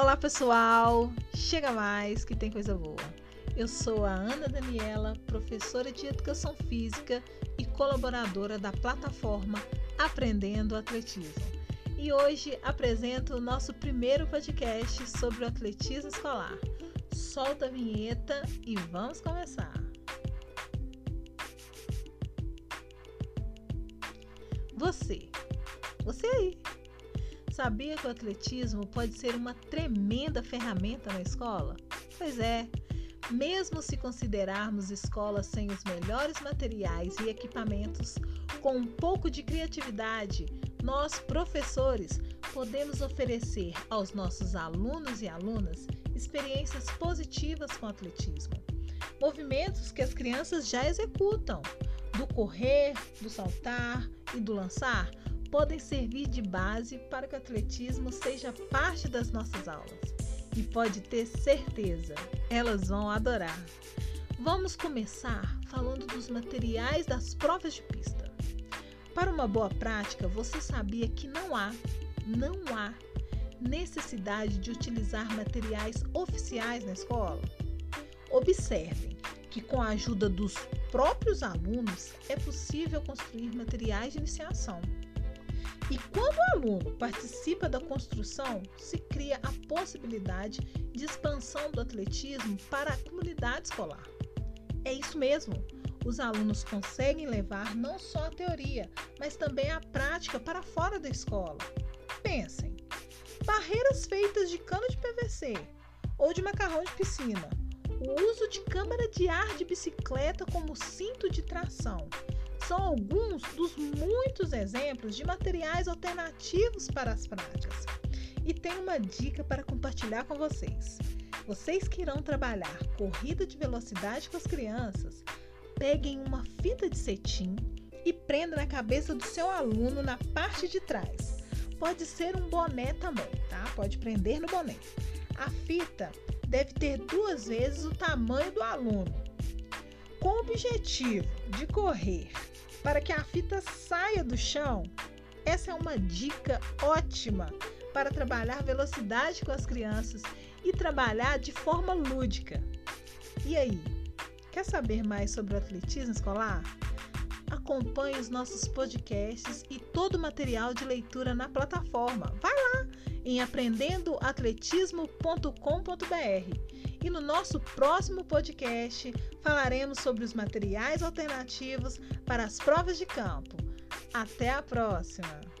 Olá pessoal, chega mais que tem coisa boa. Eu sou a Ana Daniela, professora de Educação Física e colaboradora da plataforma Aprendendo Atletismo. E hoje apresento o nosso primeiro podcast sobre o atletismo escolar. Solta a vinheta e vamos começar! Você, você aí, sabia que o atletismo pode ser uma tremenda ferramenta na escola? Pois é, mesmo se considerarmos escolas sem os melhores materiais e equipamentos, com um pouco de criatividade, nós, professores, podemos oferecer aos nossos alunos e alunas experiências positivas com o atletismo. Movimentos que as crianças já executam, do correr, do saltar e do lançar, podem servir de base para que o atletismo seja parte das nossas aulas. E pode ter certeza, elas vão adorar. Vamos começar falando dos materiais das provas de pista. Para uma boa prática, você sabia que não há, não há necessidade de utilizar materiais oficiais na escola? Observem que com a ajuda dos próprios alunos é possível construir materiais de iniciação. E quando o aluno participa da construção, se cria a possibilidade de expansão do atletismo para a comunidade escolar. É isso mesmo. Os alunos conseguem levar não só a teoria, mas também a prática para fora da escola. Pensem: barreiras feitas de cano de PVC ou de macarrão de piscina, o uso de câmara de ar de bicicleta como cinto de tração, são alguns dos muitos exemplos de materiais alternativos para as práticas. E tem uma dica para compartilhar com vocês. Vocês que irão trabalhar corrida de velocidade com as crianças, peguem uma fita de cetim e prenda na cabeça do seu aluno na parte de trás. Pode ser um boné também, tá? Pode prender no boné. A fita deve ter duas vezes o tamanho do aluno. Com o objetivo de correr para que a fita saia do chão, essa é uma dica ótima para trabalhar velocidade com as crianças e trabalhar de forma lúdica. E aí, quer saber mais sobre o atletismo escolar? Acompanhe os nossos podcasts e todo o material de leitura na plataforma. Vai lá em aprendendoatletismo.com.br e no nosso próximo podcast falaremos sobre os materiais alternativos para as provas de campo. Até a próxima!